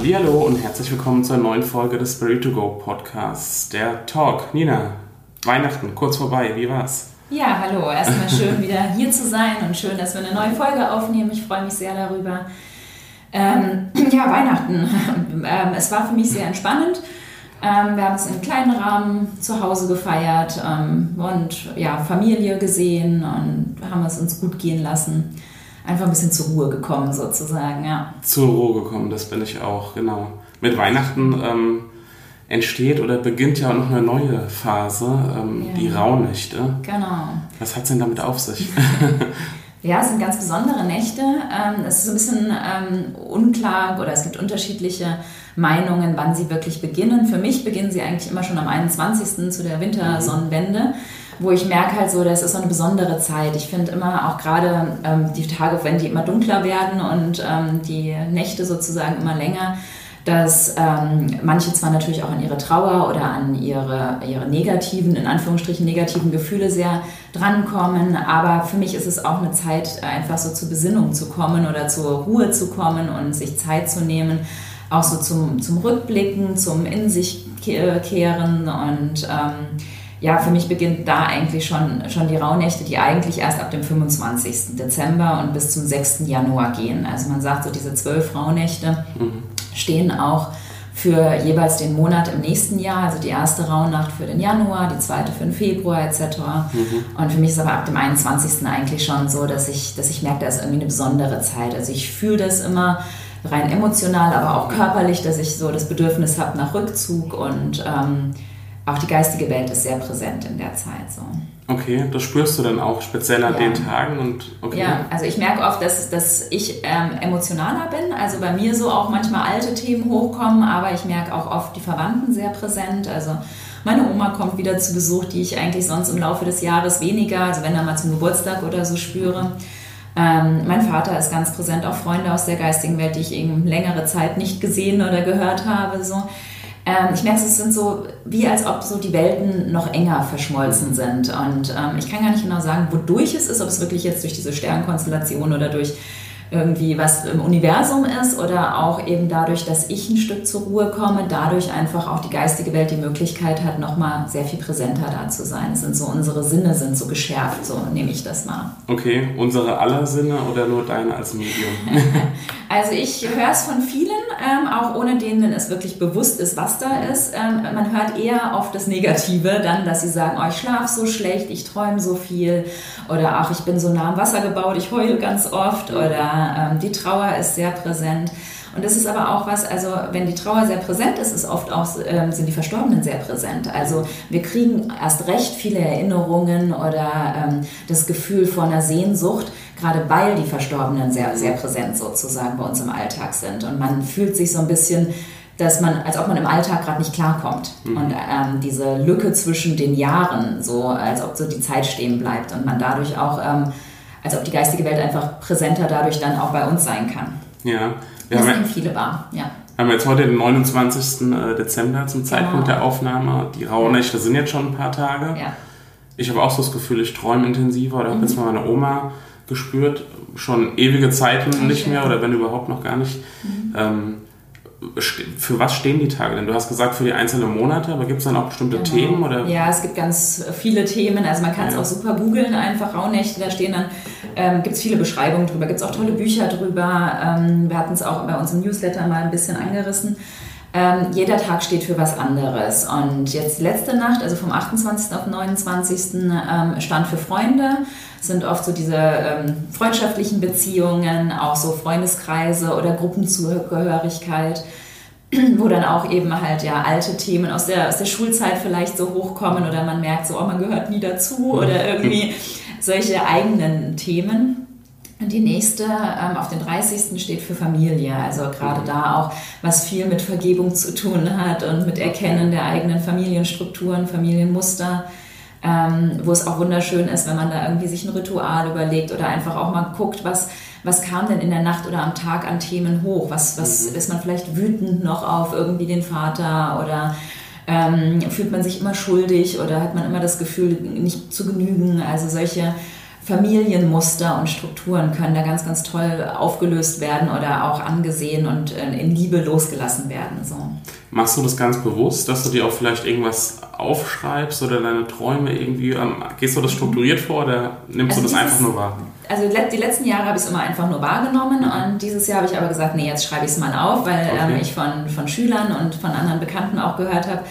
Hallo und herzlich willkommen zur neuen Folge des Spirit to Go Podcasts, der Talk. Nina, Weihnachten kurz vorbei, wie war's? Ja, hallo. Erstmal schön wieder hier zu sein und schön, dass wir eine neue Folge aufnehmen. Ich freue mich sehr darüber. Ähm, ja, Weihnachten. Ähm, es war für mich sehr entspannend. Ähm, wir haben es im kleinen Rahmen zu Hause gefeiert ähm, und ja, Familie gesehen und haben es uns gut gehen lassen einfach ein bisschen zur Ruhe gekommen sozusagen, ja. Zur Ruhe gekommen, das bin ich auch, genau. Mit Weihnachten ähm, entsteht oder beginnt ja auch noch eine neue Phase, ähm, ja. die Rauhnächte. Genau. Was hat es denn damit auf sich? Ja, es sind ganz besondere Nächte. Ähm, es ist ein bisschen ähm, unklar oder es gibt unterschiedliche Meinungen, wann sie wirklich beginnen. Für mich beginnen sie eigentlich immer schon am 21. zu der Wintersonnenwende wo ich merke halt so, das ist so eine besondere Zeit. Ich finde immer auch gerade ähm, die Tage, wenn die immer dunkler werden und ähm, die Nächte sozusagen immer länger, dass ähm, manche zwar natürlich auch an ihre Trauer oder an ihre, ihre negativen, in Anführungsstrichen negativen Gefühle sehr drankommen, aber für mich ist es auch eine Zeit, einfach so zur Besinnung zu kommen oder zur Ruhe zu kommen und sich Zeit zu nehmen, auch so zum, zum Rückblicken, zum In sich kehren und ähm, ja, für mich beginnt da eigentlich schon, schon die Rauhnächte, die eigentlich erst ab dem 25. Dezember und bis zum 6. Januar gehen. Also man sagt so, diese zwölf Rauhnächte mhm. stehen auch für jeweils den Monat im nächsten Jahr. Also die erste Rauhnacht für den Januar, die zweite für den Februar etc. Mhm. Und für mich ist aber ab dem 21. eigentlich schon so, dass ich, dass ich merke, da ist irgendwie eine besondere Zeit. Also ich fühle das immer rein emotional, aber auch körperlich, dass ich so das Bedürfnis habe nach Rückzug und ähm, auch die geistige Welt ist sehr präsent in der Zeit. So. Okay, das spürst du dann auch speziell an ja. den Tagen und okay. Ja, also ich merke oft, dass, dass ich ähm, emotionaler bin. Also bei mir so auch manchmal alte Themen hochkommen, aber ich merke auch oft die Verwandten sehr präsent. Also meine Oma kommt wieder zu Besuch, die ich eigentlich sonst im Laufe des Jahres weniger, also wenn dann mal zum Geburtstag oder so spüre. Ähm, mein Vater ist ganz präsent, auch Freunde aus der geistigen Welt, die ich eben längere Zeit nicht gesehen oder gehört habe. So. Ähm, ich merke, es sind so, wie als ob so die Welten noch enger verschmolzen sind. Und ähm, ich kann gar nicht genau sagen, wodurch es ist, ob es wirklich jetzt durch diese Sternkonstellation oder durch irgendwie was im Universum ist oder auch eben dadurch, dass ich ein Stück zur Ruhe komme, dadurch einfach auch die geistige Welt die Möglichkeit hat, nochmal sehr viel präsenter da zu sein. Es sind so, unsere Sinne sind so geschärft, so nehme ich das mal. Okay, unsere aller Sinne oder nur deine als Medium? also ich höre es von vielen, ähm, auch ohne denen es wirklich bewusst ist, was da ist. Ähm, man hört eher oft das Negative, dann, dass sie sagen, oh, ich schlafe so schlecht, ich träume so viel oder ach, ich bin so nah am Wasser gebaut, ich heule ganz oft oder ähm, die Trauer ist sehr präsent. Und das ist aber auch was, also wenn die Trauer sehr präsent ist, ist oft auch, ähm, sind die Verstorbenen sehr präsent. Also wir kriegen erst recht viele Erinnerungen oder ähm, das Gefühl von einer Sehnsucht, gerade weil die Verstorbenen sehr, sehr präsent sozusagen bei uns im Alltag sind. Und man fühlt sich so ein bisschen dass man, als ob man im Alltag gerade nicht klarkommt. Mhm. Und ähm, diese Lücke zwischen den Jahren, so als ob so die Zeit stehen bleibt und man dadurch auch ähm, als ob die geistige Welt einfach präsenter dadurch dann auch bei uns sein kann. Ja. Wir das nehmen viele wahr, ja. Wir haben jetzt heute den 29. Äh, Dezember zum Zeitpunkt genau. der Aufnahme. Die Rauhnächte sind jetzt schon ein paar Tage. Ja. Ich habe auch so das Gefühl, ich träume intensiver oder mhm. habe jetzt mal meine Oma gespürt, schon ewige Zeiten nicht mehr oder wenn überhaupt noch gar nicht. Mhm. Ähm, für was stehen die Tage denn? Du hast gesagt für die einzelnen Monate, aber gibt es dann auch bestimmte genau. Themen? Oder? Ja, es gibt ganz viele Themen. Also man kann es ja. auch super googeln, einfach Rauhnächte, da stehen dann, ähm, gibt es viele Beschreibungen drüber, gibt es auch tolle Bücher drüber. Ähm, wir hatten es auch bei uns im Newsletter mal ein bisschen angerissen. Ähm, jeder Tag steht für was anderes. Und jetzt letzte Nacht, also vom 28. auf 29. Ähm, stand für Freunde. sind oft so diese ähm, freundschaftlichen Beziehungen, auch so Freundeskreise oder Gruppenzugehörigkeit wo dann auch eben halt ja alte Themen aus der, aus der Schulzeit vielleicht so hochkommen oder man merkt so, oh, man gehört nie dazu oder irgendwie solche eigenen Themen. Und die nächste ähm, auf den 30. steht für Familie. Also gerade da auch, was viel mit Vergebung zu tun hat und mit Erkennen der eigenen Familienstrukturen, Familienmuster. Ähm, wo es auch wunderschön ist, wenn man da irgendwie sich ein Ritual überlegt oder einfach auch mal guckt, was, was kam denn in der Nacht oder am Tag an Themen hoch? Was, was mhm. ist man vielleicht wütend noch auf irgendwie den Vater oder ähm, fühlt man sich immer schuldig oder hat man immer das Gefühl, nicht zu genügen? Also solche Familienmuster und Strukturen können da ganz, ganz toll aufgelöst werden oder auch angesehen und äh, in Liebe losgelassen werden. So. Machst du das ganz bewusst, dass du dir auch vielleicht irgendwas aufschreibst oder deine Träume irgendwie, ähm, gehst du das strukturiert vor oder nimmst also du das einfach nur wahr? Also die letzten Jahre habe ich es immer einfach nur wahrgenommen und dieses Jahr habe ich aber gesagt, nee, jetzt schreibe ich es mal auf, weil okay. ähm, ich von, von Schülern und von anderen Bekannten auch gehört habe,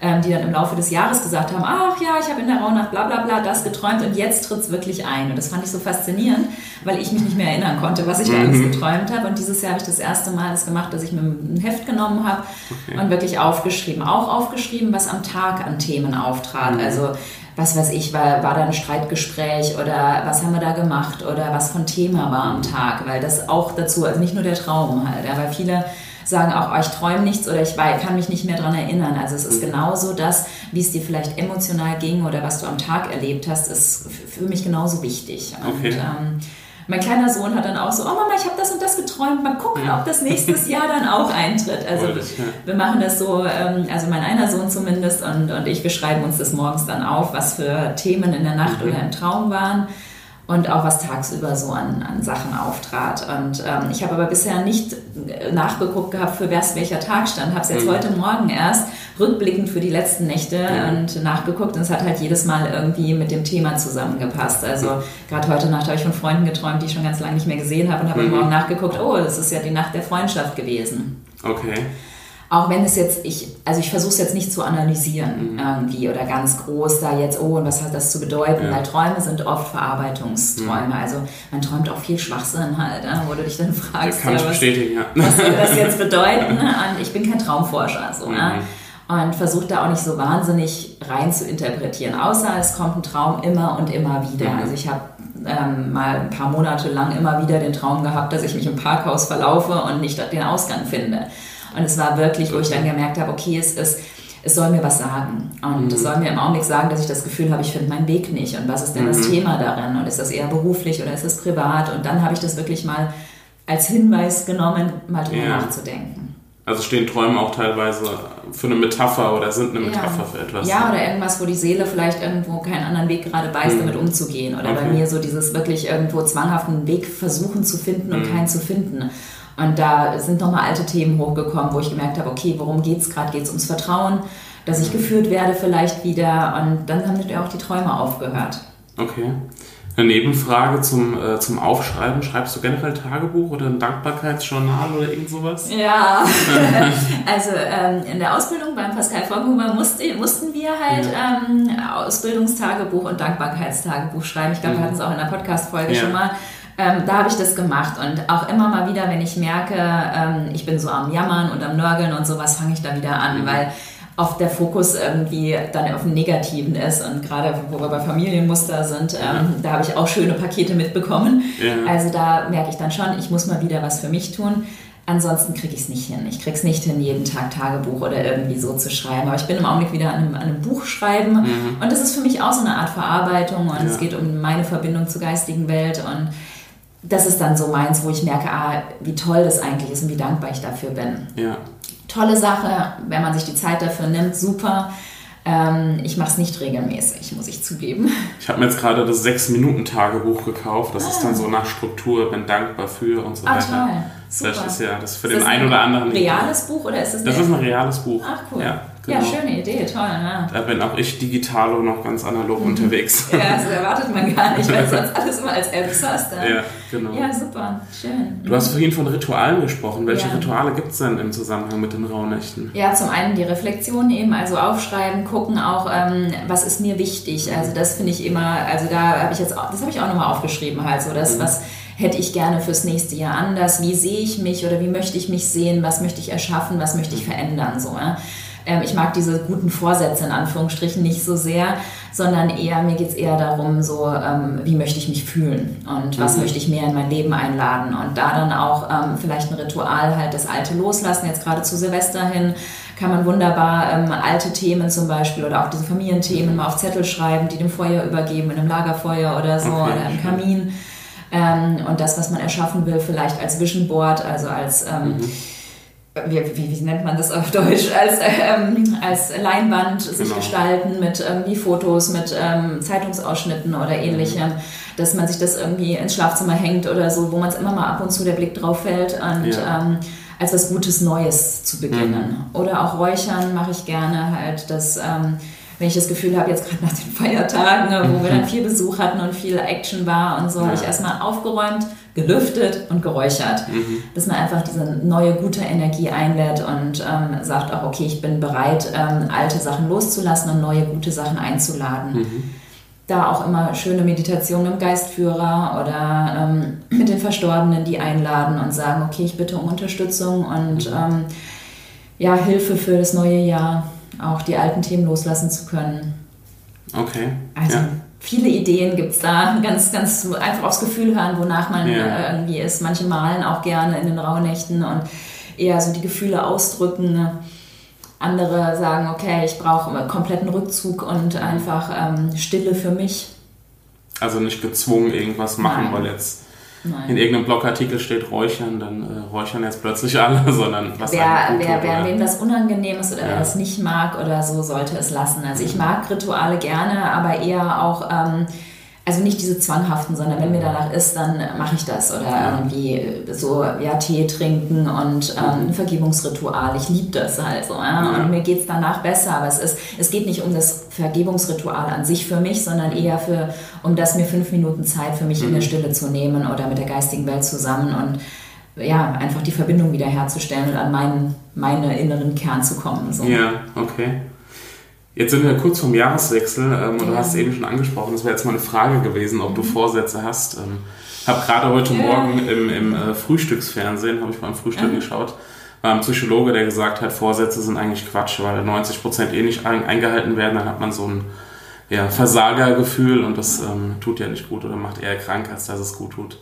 ähm, die dann im Laufe des Jahres gesagt haben, ach ja, ich habe in der Rauhnacht bla bla bla das geträumt und jetzt tritt es wirklich ein. Und das fand ich so faszinierend, weil ich mich nicht mehr erinnern konnte, was ich mhm. alles geträumt habe. Und dieses Jahr habe ich das erste Mal das gemacht, dass ich mir ein Heft genommen habe okay. und wirklich aufgeschrieben. Auch aufgeschrieben, was am Tag an Themen auftrat. Mhm. Also was weiß ich, war, war da ein Streitgespräch oder was haben wir da gemacht oder was von Thema war am Tag, weil das auch dazu, also nicht nur der Traum halt, weil viele sagen auch, oh, ich träume nichts oder ich kann mich nicht mehr daran erinnern. Also es ist mhm. genauso das, wie es dir vielleicht emotional ging oder was du am Tag erlebt hast, ist für mich genauso wichtig. Okay. Und, ähm, mein kleiner Sohn hat dann auch so, oh Mama, ich habe das und das geträumt, mal gucken, ob das nächstes Jahr dann auch eintritt. Also wir machen das so, ähm, also mein einer Sohn zumindest und, und ich, wir schreiben uns das morgens dann auf, was für Themen in der Nacht mhm. oder im Traum waren und auch was tagsüber so an, an Sachen auftrat. Und ähm, ich habe aber bisher nicht nachgeguckt gehabt, für was welcher Tag stand. Habe es jetzt mhm. heute Morgen erst rückblickend für die letzten Nächte ja. und nachgeguckt und es hat halt jedes Mal irgendwie mit dem Thema zusammengepasst. Also gerade heute Nacht habe ich von Freunden geträumt, die ich schon ganz lange nicht mehr gesehen habe und habe mhm. morgen nachgeguckt, oh, das ist ja die Nacht der Freundschaft gewesen. Okay. Auch wenn es jetzt, ich, also ich versuche es jetzt nicht zu analysieren mhm. irgendwie oder ganz groß da jetzt, oh, und was hat das zu bedeuten? Ja. Weil Träume sind oft Verarbeitungsträume. Mhm. Also man träumt auch viel Schwachsinn halt, ne? wo du dich dann fragst, kann ja, was, ja. was soll das jetzt bedeuten? Und ich bin kein Traumforscher, so, ne? mhm. ne? und versuche da auch nicht so wahnsinnig rein zu interpretieren, außer es kommt ein Traum immer und immer wieder. Mhm. Also ich habe ähm, mal ein paar Monate lang immer wieder den Traum gehabt, dass ich mich im Parkhaus verlaufe und nicht den Ausgang finde. Und es war wirklich, wo ich dann gemerkt habe, okay, es ist, es soll mir was sagen. Und mhm. es soll mir im Augenblick sagen, dass ich das Gefühl habe, ich finde meinen Weg nicht. Und was ist denn mhm. das Thema darin? Und ist das eher beruflich oder ist es privat? Und dann habe ich das wirklich mal als Hinweis genommen, mal drüber ja. nachzudenken. Also stehen Träume auch teilweise für eine Metapher oder sind eine Metapher ja. für etwas. Ja, oder irgendwas, wo die Seele vielleicht irgendwo keinen anderen Weg gerade weiß, mhm. damit umzugehen. Oder okay. bei mir so dieses wirklich irgendwo zwanghaften Weg versuchen zu finden und mhm. keinen zu finden. Und da sind nochmal alte Themen hochgekommen, wo ich gemerkt habe, okay, worum geht es gerade? Geht es ums Vertrauen, dass ich geführt werde vielleicht wieder? Und dann haben natürlich auch die Träume aufgehört. Okay. Eine Nebenfrage zum, äh, zum Aufschreiben. Schreibst du generell Tagebuch oder ein Dankbarkeitsjournal oder irgend sowas? Ja, also ähm, in der Ausbildung beim Pascal Vorghuber musste, mussten wir halt ja. ähm, Ausbildungstagebuch und Dankbarkeitstagebuch schreiben. Ich glaube, mhm. wir hatten es auch in der Podcast-Folge ja. schon mal. Ähm, da habe ich das gemacht und auch immer mal wieder, wenn ich merke, ähm, ich bin so am Jammern und am Nörgeln und sowas, fange ich da wieder an, mhm. weil oft der Fokus irgendwie dann auf dem Negativen ist und gerade wo wir bei Familienmuster sind, ähm, da habe ich auch schöne Pakete mitbekommen. Ja. Also da merke ich dann schon, ich muss mal wieder was für mich tun. Ansonsten kriege ich es nicht hin. Ich kriege es nicht hin, jeden Tag Tagebuch oder irgendwie so zu schreiben. Aber ich bin im Augenblick wieder an einem, an einem Buch schreiben. Mhm. Und das ist für mich auch so eine Art Verarbeitung. Und ja. es geht um meine Verbindung zur geistigen Welt. Und das ist dann so meins, wo ich merke, ah, wie toll das eigentlich ist und wie dankbar ich dafür bin. Ja. Tolle Sache, wenn man sich die Zeit dafür nimmt, super. Ähm, ich mache es nicht regelmäßig, muss ich zugeben. Ich habe mir jetzt gerade das 6-Minuten-Tagebuch gekauft. Das ah. ist dann so nach Struktur, bin dankbar für und so ah, weiter. Toll. Super. Vielleicht ist ja das für ist den einen oder anderen. Ein reales Buch oder ist es Das ist ein reales Buch. Ach cool. Ja. Genau. Ja, schöne Idee, toll. Ja. Da bin auch ich digitalo noch ganz analog mhm. unterwegs. Ja, das erwartet man gar nicht, weil du sonst alles immer als Apps hast. Dann. Ja, genau. Ja, super, schön. Du hast vorhin von Ritualen gesprochen. Welche ja. Rituale gibt es denn im Zusammenhang mit den Rauhnächten? Ja, zum einen die Reflexion eben, also aufschreiben, gucken auch, ähm, was ist mir wichtig. Also das finde ich immer, also da habe ich jetzt, das habe ich auch nochmal aufgeschrieben halt, so das, mhm. was hätte ich gerne fürs nächste Jahr anders, wie sehe ich mich oder wie möchte ich mich sehen, was möchte ich erschaffen, was möchte ich verändern, so. Ja? ähm, ich mag diese guten Vorsätze in Anführungsstrichen nicht so sehr, sondern eher, mir geht es eher darum, so, ähm, wie möchte ich mich fühlen und was mhm. möchte ich mehr in mein Leben einladen und da dann auch ähm, vielleicht ein Ritual halt das Alte loslassen, jetzt gerade zu Silvester hin kann man wunderbar ähm, alte Themen zum Beispiel oder auch diese Familienthemen mal auf Zettel schreiben, die dem Feuer übergeben, in einem Lagerfeuer oder so okay, oder im Kamin. Ähm, und das, was man erschaffen will, vielleicht als Vision Board, also als ähm, mhm wie, wie, wie, nennt man das auf Deutsch, als, ähm, als Leinwand sich genau. gestalten mit irgendwie ähm, Fotos, mit ähm, Zeitungsausschnitten oder ähnlichem, dass man sich das irgendwie ins Schlafzimmer hängt oder so, wo man es immer mal ab und zu der Blick drauf fällt und ja. ähm, als was Gutes Neues zu beginnen. Mhm. Oder auch Räuchern mache ich gerne halt, dass ähm, wenn ich das Gefühl habe, jetzt gerade nach den Feiertagen, ne, wo wir dann viel Besuch hatten und viel Action war und so, ja. habe ich erstmal aufgeräumt, gelüftet und geräuchert. Mhm. Dass man einfach diese neue, gute Energie einlädt und ähm, sagt auch, okay, ich bin bereit, ähm, alte Sachen loszulassen und neue, gute Sachen einzuladen. Mhm. Da auch immer schöne Meditationen im Geistführer oder ähm, mit den Verstorbenen, die einladen und sagen, okay, ich bitte um Unterstützung und mhm. ähm, ja, Hilfe für das neue Jahr auch die alten Themen loslassen zu können. Okay. Also ja. viele Ideen gibt es da. Ganz, ganz einfach aufs Gefühl hören, wonach man ja. Äh, irgendwie ist. Manche malen auch gerne in den Rauhnächten und eher so die Gefühle ausdrücken. Andere sagen, okay, ich brauche kompletten Rückzug und einfach ähm, Stille für mich. Also nicht gezwungen irgendwas machen, Nein. weil jetzt Nein. in irgendeinem Blogartikel steht Räuchern, dann äh, räuchern jetzt plötzlich alle, sondern was wer, wer, wer wem das unangenehm ist oder ja. wer das nicht mag oder so, sollte es lassen. Also ich mag Rituale gerne, aber eher auch ähm, also nicht diese zwanghaften, sondern wenn mir danach ist, dann mache ich das. Oder ja. irgendwie so, ja, Tee trinken und ähm, ein Vergebungsritual. Ich liebe das halt so. Ja? ja. Und mir geht es danach besser. Aber es, ist, es geht nicht um das Vergebungsritual an sich für mich, sondern eher für, um das mir fünf Minuten Zeit für mich mhm. in der mhm. Stille zu nehmen oder mit der geistigen Welt zusammen und ja, einfach die Verbindung wiederherzustellen und an meinen, meinen inneren Kern zu kommen. So. Ja, okay. Jetzt sind wir kurz vorm Jahreswechsel ähm, und ja. du hast es eben schon angesprochen, das wäre jetzt mal eine Frage gewesen, ob du mhm. Vorsätze hast. Ähm, habe gerade heute ja. Morgen im, im äh, Frühstücksfernsehen, habe ich beim Frühstück mhm. geschaut, ein Psychologe, der gesagt hat, Vorsätze sind eigentlich Quatsch, weil 90 Prozent eh nicht ein, eingehalten werden, dann hat man so ein ja, Versagergefühl und das ähm, tut ja nicht gut oder macht eher krank, als dass es gut tut.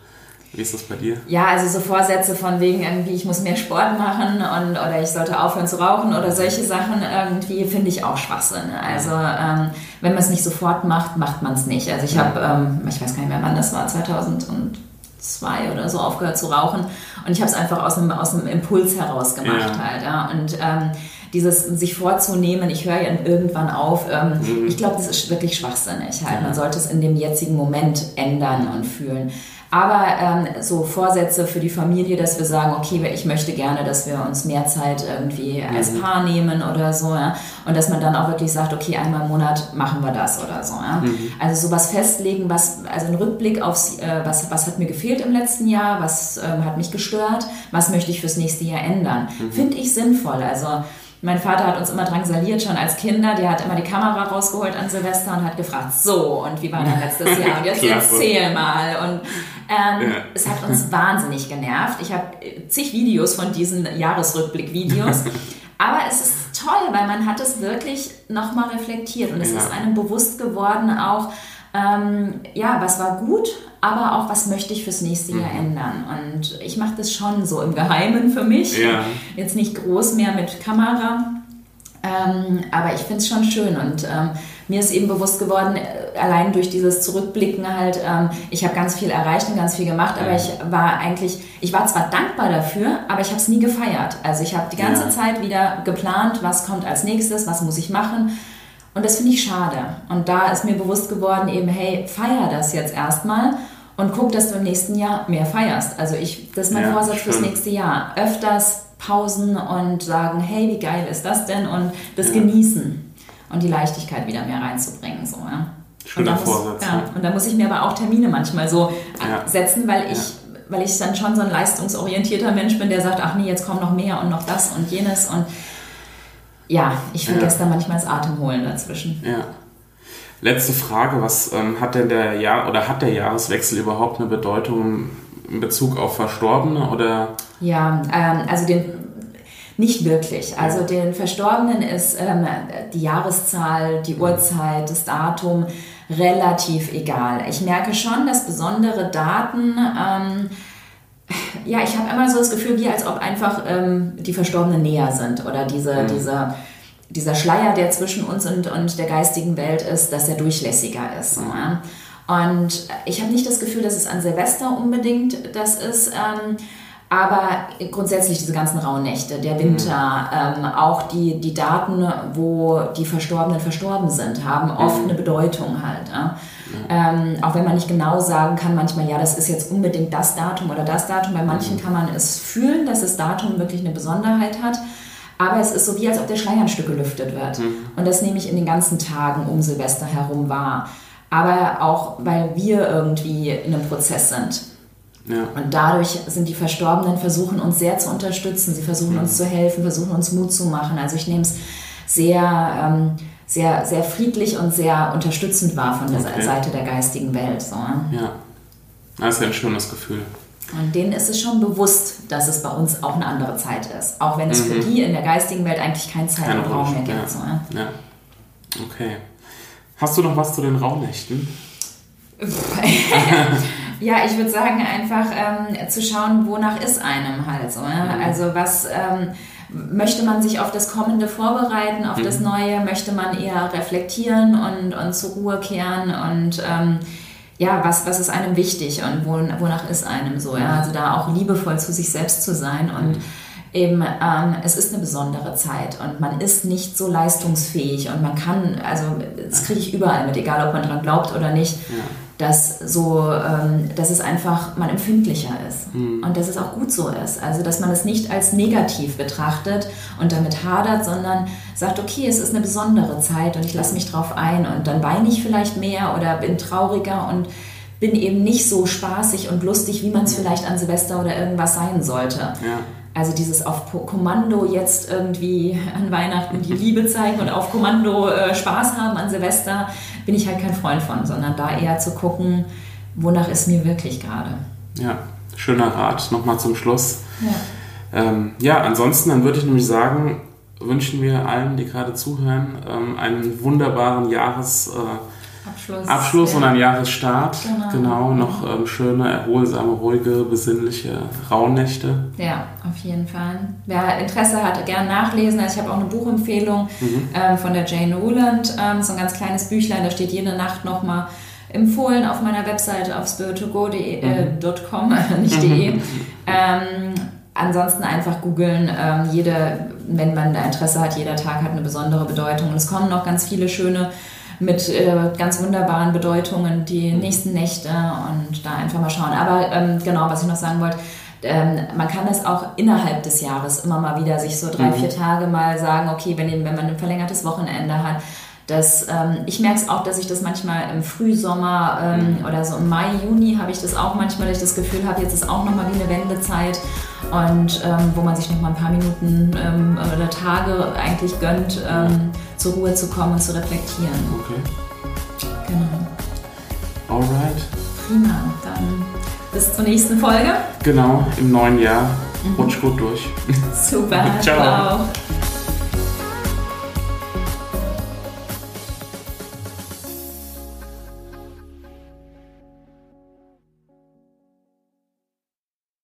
Wie ist das bei dir? Ja, also so Vorsätze von wegen irgendwie, ich muss mehr Sport machen und, oder ich sollte aufhören zu rauchen oder solche Sachen irgendwie finde ich auch Schwachsinn. Also ähm, wenn man es nicht sofort macht, macht man es nicht. Also ich habe, ähm, ich weiß gar nicht mehr wann das war, 2002 oder so aufgehört zu rauchen und ich habe es einfach aus einem, aus einem Impuls heraus gemacht ja. halt. Ja. Und ähm, dieses sich vorzunehmen, ich höre ja irgendwann auf, ähm, mhm. ich glaube, das ist wirklich schwachsinnig. Halt. Man sollte es in dem jetzigen Moment ändern und fühlen. Aber ähm, so Vorsätze für die Familie, dass wir sagen, okay, ich möchte gerne, dass wir uns mehr Zeit irgendwie als mhm. Paar nehmen oder so. Ja? Und dass man dann auch wirklich sagt, okay, einmal im Monat machen wir das oder so. Ja? Mhm. Also sowas festlegen, was, also ein Rückblick auf, äh, was, was hat mir gefehlt im letzten Jahr, was äh, hat mich gestört, was möchte ich fürs nächste Jahr ändern. Mhm. Finde ich sinnvoll. Also mein Vater hat uns immer drangsaliert, schon als Kinder. Der hat immer die Kamera rausgeholt an Silvester und hat gefragt, so, und wie war dein letztes Jahr? Und jetzt erzähl mal. Und ähm, ja. es hat uns wahnsinnig genervt. Ich habe zig Videos von diesen Jahresrückblick-Videos. Aber es ist toll, weil man hat es wirklich nochmal reflektiert und es ja. ist einem bewusst geworden auch, ähm, ja, was war gut, aber auch, was möchte ich fürs nächste Jahr mhm. ändern. Und ich mache das schon so im Geheimen für mich. Ja. Jetzt nicht groß mehr mit Kamera. Ähm, aber ich finde es schon schön und ähm, mir ist eben bewusst geworden, äh, allein durch dieses Zurückblicken halt, ähm, ich habe ganz viel erreicht und ganz viel gemacht, aber ich war eigentlich, ich war zwar dankbar dafür, aber ich habe es nie gefeiert. Also ich habe die ganze ja. Zeit wieder geplant, was kommt als nächstes, was muss ich machen. Und das finde ich schade. Und da ist mir bewusst geworden, eben, hey, feier das jetzt erstmal und guck, dass du im nächsten Jahr mehr feierst. Also ich, das ist mein ja, Vorsatz fürs nächste Jahr. Öfters pausen und sagen, hey, wie geil ist das denn? Und das ja. genießen und die Leichtigkeit wieder mehr reinzubringen. So, ja. Schöner und Vorsatz. Muss, ja, und da muss ich mir aber auch Termine manchmal so setzen, weil ich, weil ich dann schon so ein leistungsorientierter Mensch bin, der sagt, ach nee, jetzt kommt noch mehr und noch das und jenes. Und ja, ich vergesse da manchmal das Atemholen dazwischen. Ja. Letzte Frage, was ähm, hat denn der Jahr oder hat der Jahreswechsel überhaupt eine Bedeutung in Bezug auf Verstorbene oder? Ja, ähm, also den, Nicht wirklich. Also den Verstorbenen ist ähm, die Jahreszahl, die Uhrzeit, das Datum relativ egal. Ich merke schon, dass besondere Daten, ähm, ja, ich habe immer so das Gefühl, wie als ob einfach ähm, die Verstorbenen näher sind oder diese, mhm. diese dieser Schleier, der zwischen uns und, und der geistigen Welt ist, dass er durchlässiger ist. Mhm. Ja. Und ich habe nicht das Gefühl, dass es an Silvester unbedingt das ist. Ähm, aber grundsätzlich diese ganzen Rauhnächte, der Winter, mhm. ähm, auch die, die Daten, wo die Verstorbenen verstorben sind, haben oft mhm. eine Bedeutung halt. Ja? Mhm. Ähm, auch wenn man nicht genau sagen kann, manchmal, ja, das ist jetzt unbedingt das Datum oder das Datum. Bei manchen mhm. kann man es fühlen, dass das Datum wirklich eine Besonderheit hat. Aber es ist so wie, als ob der Schleier ein Stück gelüftet wird. Mhm. Und das nehme ich in den ganzen Tagen um Silvester herum wahr. Aber auch, weil wir irgendwie in einem Prozess sind. Ja. Und dadurch sind die Verstorbenen, versuchen uns sehr zu unterstützen, sie versuchen mhm. uns zu helfen, versuchen uns Mut zu machen. Also ich nehme es sehr, ähm, sehr, sehr friedlich und sehr unterstützend wahr von der okay. Seite der geistigen Welt. So. Ja, das ist ein schönes Gefühl. Und denen ist es schon bewusst, dass es bei uns auch eine andere Zeit ist. Auch wenn es mhm. für die in der geistigen Welt eigentlich keinen Zeit und Raum mehr gibt. Ja. So, ja. Okay. Hast du noch was zu den Raumnächten? ja, ich würde sagen, einfach ähm, zu schauen, wonach ist einem halt so. Mhm. Also was ähm, möchte man sich auf das Kommende vorbereiten, auf mhm. das Neue, möchte man eher reflektieren und, und zur Ruhe kehren und ähm, ja, was, was ist einem wichtig und wonach ist einem so, ja, also da auch liebevoll zu sich selbst zu sein und mhm. Eben, ähm, es ist eine besondere Zeit und man ist nicht so leistungsfähig und man kann, also das kriege ich überall mit, egal ob man dran glaubt oder nicht, ja dass so, ähm, dass es einfach man empfindlicher ist mhm. und dass es auch gut so ist. Also dass man es nicht als negativ betrachtet und damit hadert, sondern sagt, okay, es ist eine besondere Zeit und ich lasse mich drauf ein und dann weine ich vielleicht mehr oder bin trauriger und bin eben nicht so spaßig und lustig, wie man es vielleicht an Silvester oder irgendwas sein sollte. Ja. Also dieses auf Kommando jetzt irgendwie an Weihnachten die Liebe zeigen und auf Kommando äh, Spaß haben an Silvester, bin ich halt kein Freund von, sondern da eher zu gucken, wonach ist mir wirklich gerade. Ja, schöner Rat nochmal zum Schluss. Ja. Ähm, ja, ansonsten dann würde ich nämlich sagen, wünschen wir allen, die gerade zuhören, ähm, einen wunderbaren Jahres... Äh, Abschluss, Abschluss ja. und ein Jahresstart. Genau, genau noch ähm, schöne, erholsame, ruhige, besinnliche Rauhnächte. Ja, auf jeden Fall. Wer Interesse hat, gerne nachlesen. Also ich habe auch eine Buchempfehlung mhm. ähm, von der Jane Rowland. Ähm, so ein ganz kleines Büchlein, da steht jede Nacht nochmal empfohlen auf meiner Webseite auf spiritualgo.com, äh, mhm. nicht de. ähm, ansonsten einfach googeln. Ähm, jede, wenn man da Interesse hat, jeder Tag hat eine besondere Bedeutung. Und es kommen noch ganz viele schöne mit äh, ganz wunderbaren Bedeutungen die mhm. nächsten Nächte und da einfach mal schauen. Aber ähm, genau, was ich noch sagen wollte, ähm, man kann es auch innerhalb des Jahres immer mal wieder sich so drei, mhm. vier Tage mal sagen, okay, wenn, wenn man ein verlängertes Wochenende hat, das, ähm, ich merke es auch, dass ich das manchmal im Frühsommer ähm, mhm. oder so im Mai, Juni habe ich das auch manchmal, dass ich das Gefühl habe, jetzt ist auch nochmal wie eine Wendezeit und ähm, wo man sich nochmal ein paar Minuten ähm, oder Tage eigentlich gönnt, ähm, zur Ruhe zu kommen und zu reflektieren. Okay. Genau. Alright. Prima, dann bis zur nächsten Folge. Genau, im neuen Jahr. Mhm. Rutsch gut durch. Super. Ciao. Ciao.